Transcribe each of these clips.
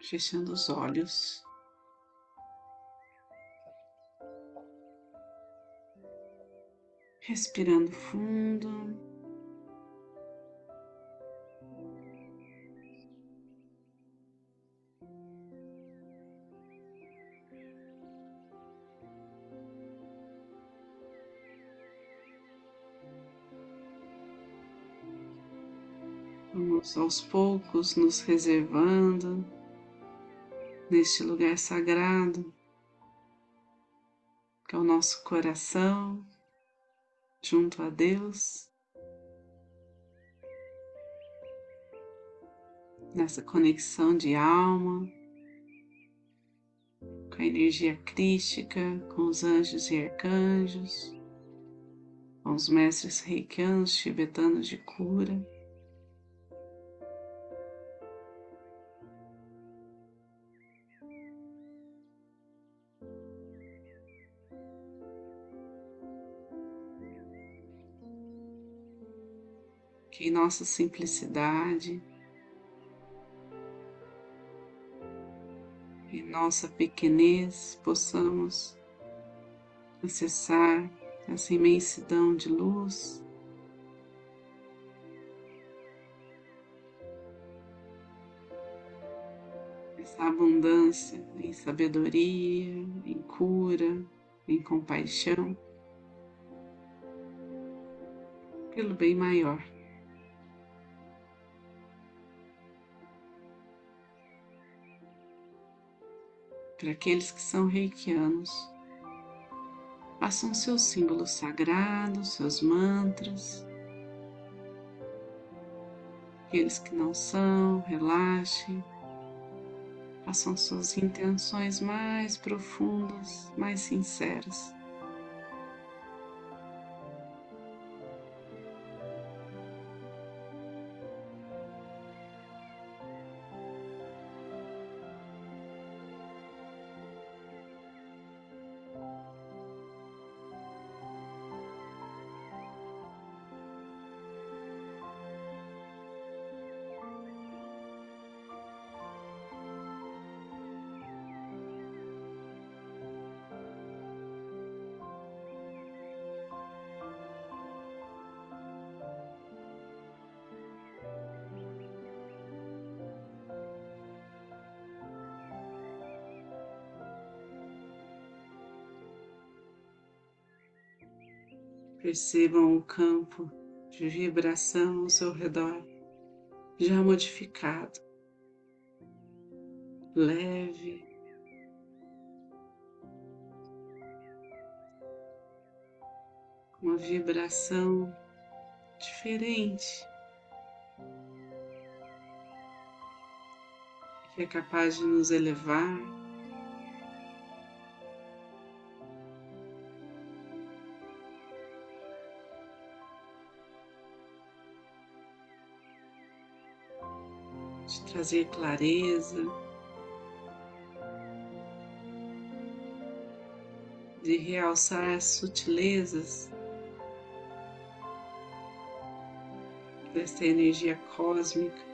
fechando os olhos. Respirando fundo. Vamos aos poucos nos reservando neste lugar sagrado, que é o nosso coração, junto a Deus, nessa conexão de alma, com a energia crística, com os anjos e arcanjos, com os mestres reikianos tibetanos de cura. Que em nossa simplicidade, em nossa pequenez, possamos acessar essa imensidão de luz. Essa abundância em sabedoria, em cura, em compaixão, pelo bem maior. Para aqueles que são reikianos. Façam seus símbolos sagrados, seus mantras. Aqueles que não são, relaxem. Façam suas intenções mais profundas, mais sinceras. Percebam o campo de vibração ao seu redor, já modificado, leve, uma vibração diferente, que é capaz de nos elevar trazer clareza, de realçar as sutilezas dessa energia cósmica.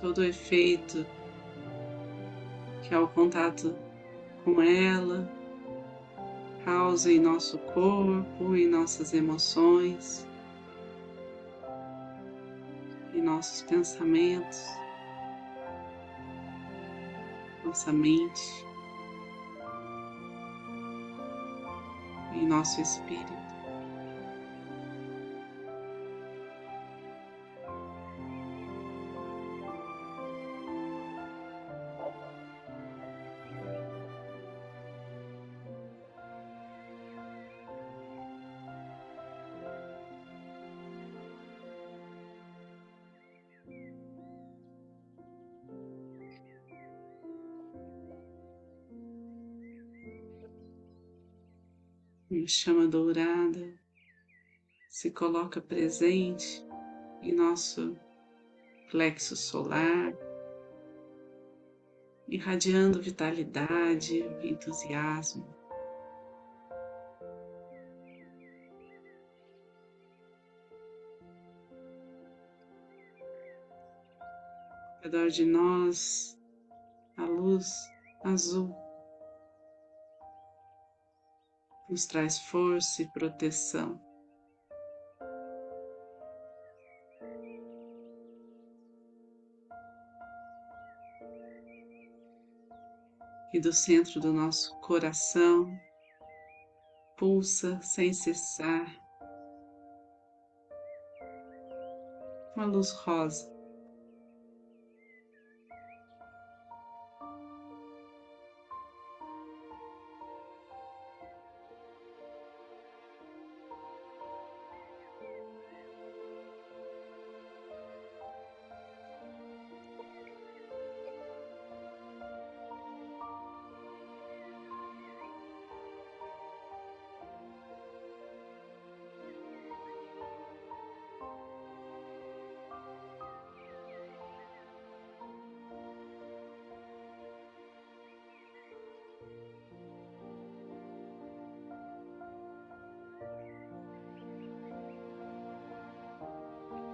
Todo o efeito que ao contato com ela causa em nosso corpo, em nossas emoções em nossos pensamentos, nossa mente, em nosso espírito. Uma chama dourada se coloca presente em nosso plexo solar, irradiando vitalidade, entusiasmo. redor de nós a luz azul nos traz força e proteção. E do centro do nosso coração pulsa sem cessar uma luz rosa.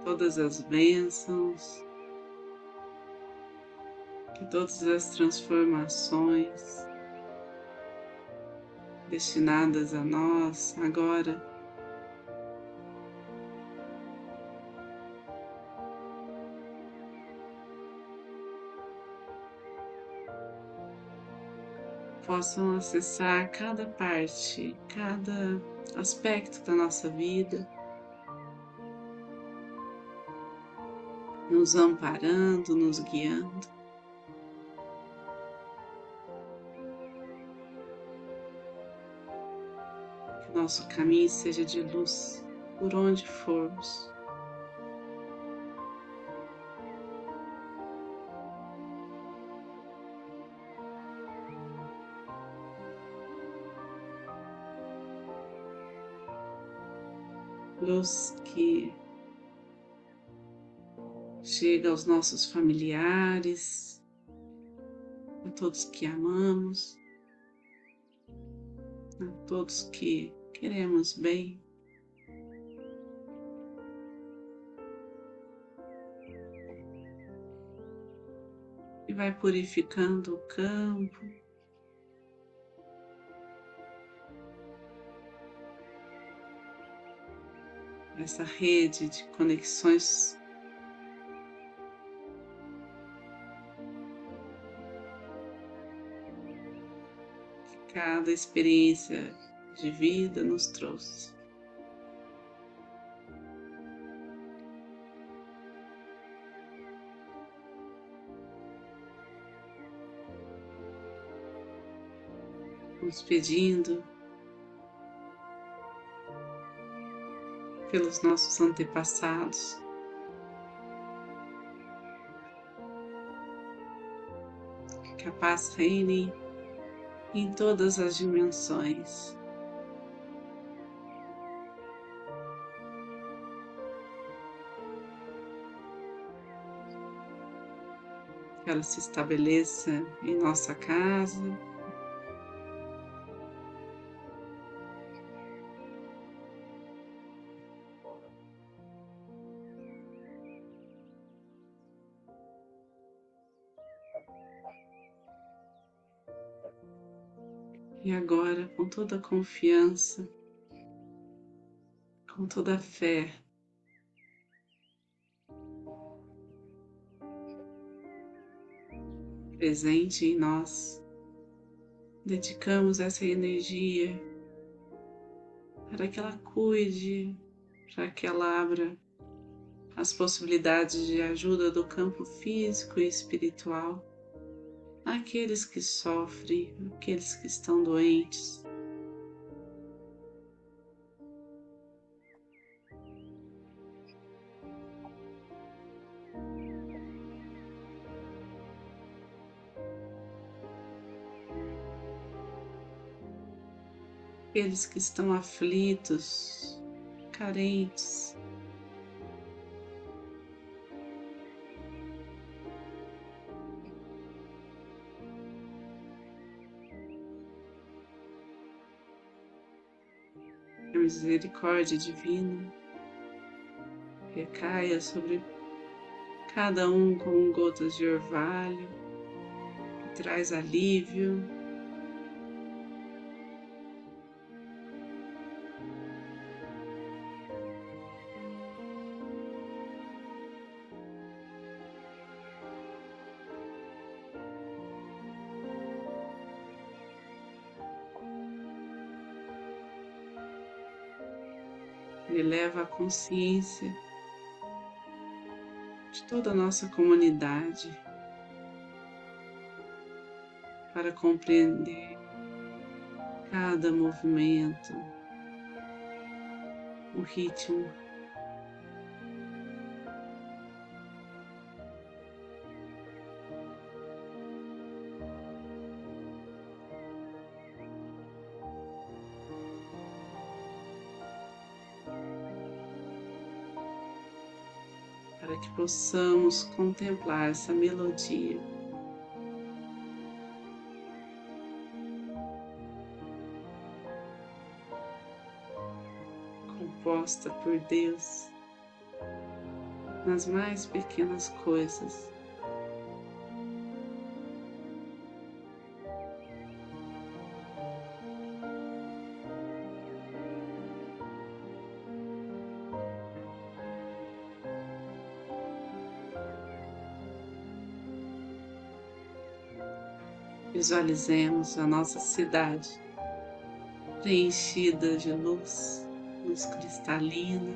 Todas as bênçãos, que todas as transformações destinadas a nós agora possam acessar cada parte, cada aspecto da nossa vida. Nos amparando, nos guiando. Que nosso caminho seja de luz por onde formos. Luz que chega aos nossos familiares, a todos que amamos, a todos que queremos bem. E vai purificando o campo. Essa rede de conexões cada experiência de vida nos trouxe. Nos pedindo pelos nossos antepassados. Que a paz reine em todas as dimensões. Ela se estabeleça em nossa casa, E agora, com toda a confiança, com toda a fé, presente em nós, dedicamos essa energia para que ela cuide, para que ela abra as possibilidades de ajuda do campo físico e espiritual aqueles que sofrem, aqueles que estão doentes. Aqueles que estão aflitos, carentes. Misericórdia divina recaia sobre cada um com gotas de orvalho, que traz alívio. Ele leva a consciência de toda a nossa comunidade para compreender cada movimento, o ritmo possamos contemplar essa melodia. Composta por Deus nas mais pequenas coisas. Visualizemos a nossa cidade preenchida de luz, luz cristalina.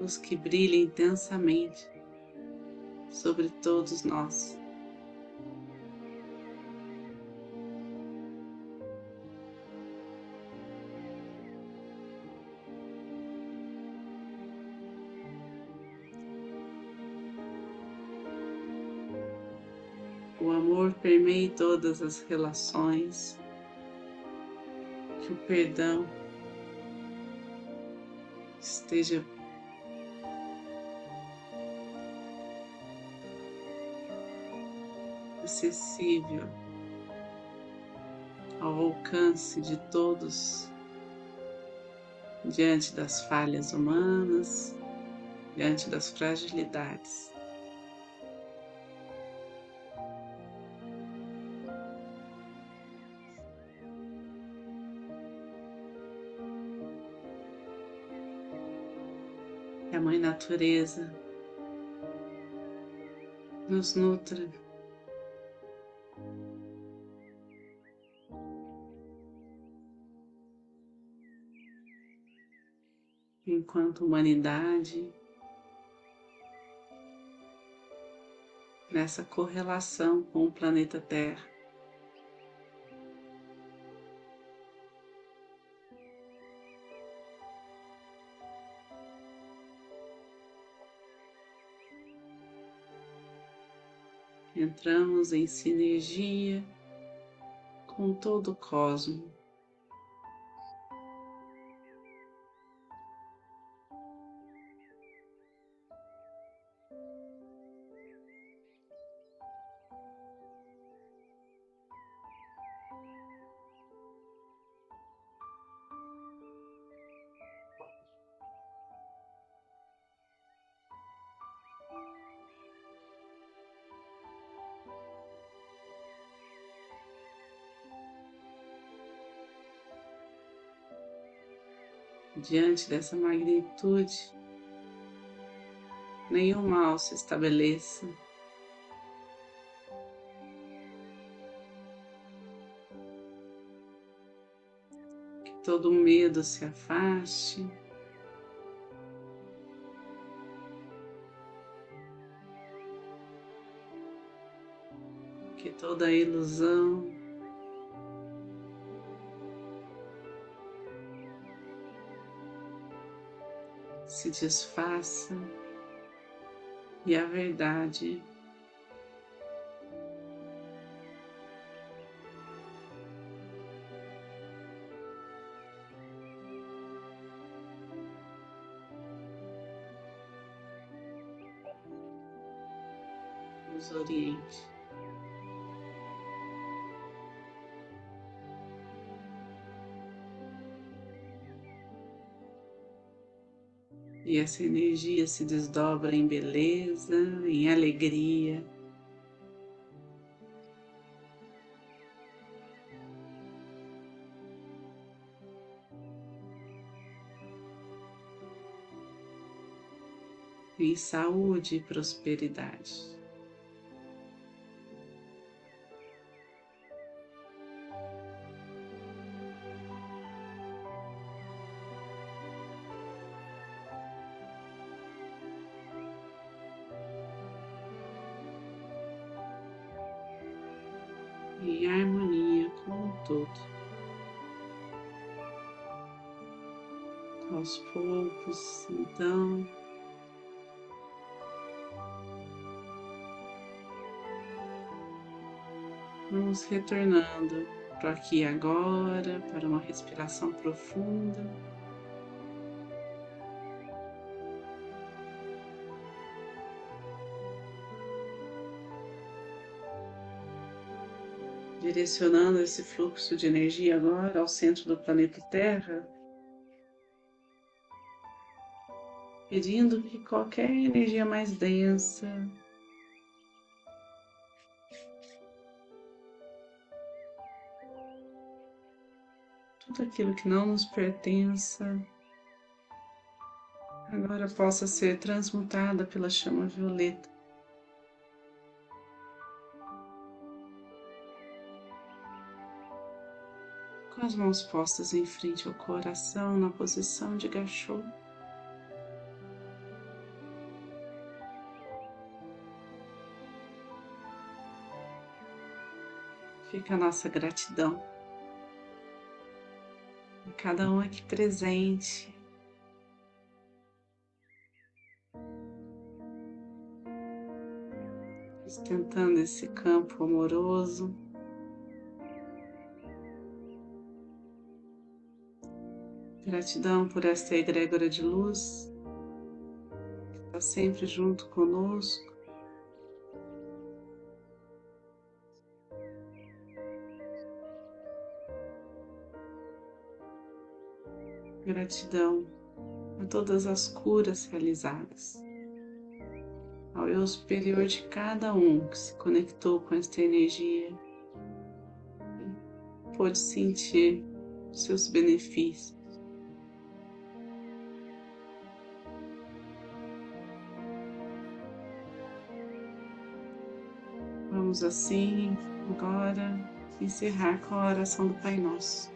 Luz que brilha intensamente sobre todos nós. Amor permeie todas as relações, que o perdão esteja acessível ao alcance de todos diante das falhas humanas, diante das fragilidades. Que a Mãe Natureza nos nutra. Enquanto humanidade, nessa correlação com o planeta Terra. Entramos em sinergia com todo o cosmos. Diante dessa magnitude, nenhum mal se estabeleça. Que todo medo se afaste. Que toda ilusão se desfaça e a verdade nos oriente. E essa energia se desdobra em beleza, em alegria. Em saúde e prosperidade. Aos poucos, então, vamos retornando para aqui agora, para uma respiração profunda. direcionando esse fluxo de energia agora ao centro do planeta Terra, pedindo que qualquer energia mais densa tudo aquilo que não nos pertença agora possa ser transmutada pela chama violeta. com as mãos postas em frente ao coração na posição de gachô. Fica a nossa gratidão. A cada um aqui presente. Sustentando esse campo amoroso. Gratidão por esta egrégora de luz que está sempre junto conosco. Gratidão a todas as curas realizadas, ao eu superior de cada um que se conectou com esta energia e pôde sentir seus benefícios. Vamos assim agora encerrar com a oração do Pai Nosso.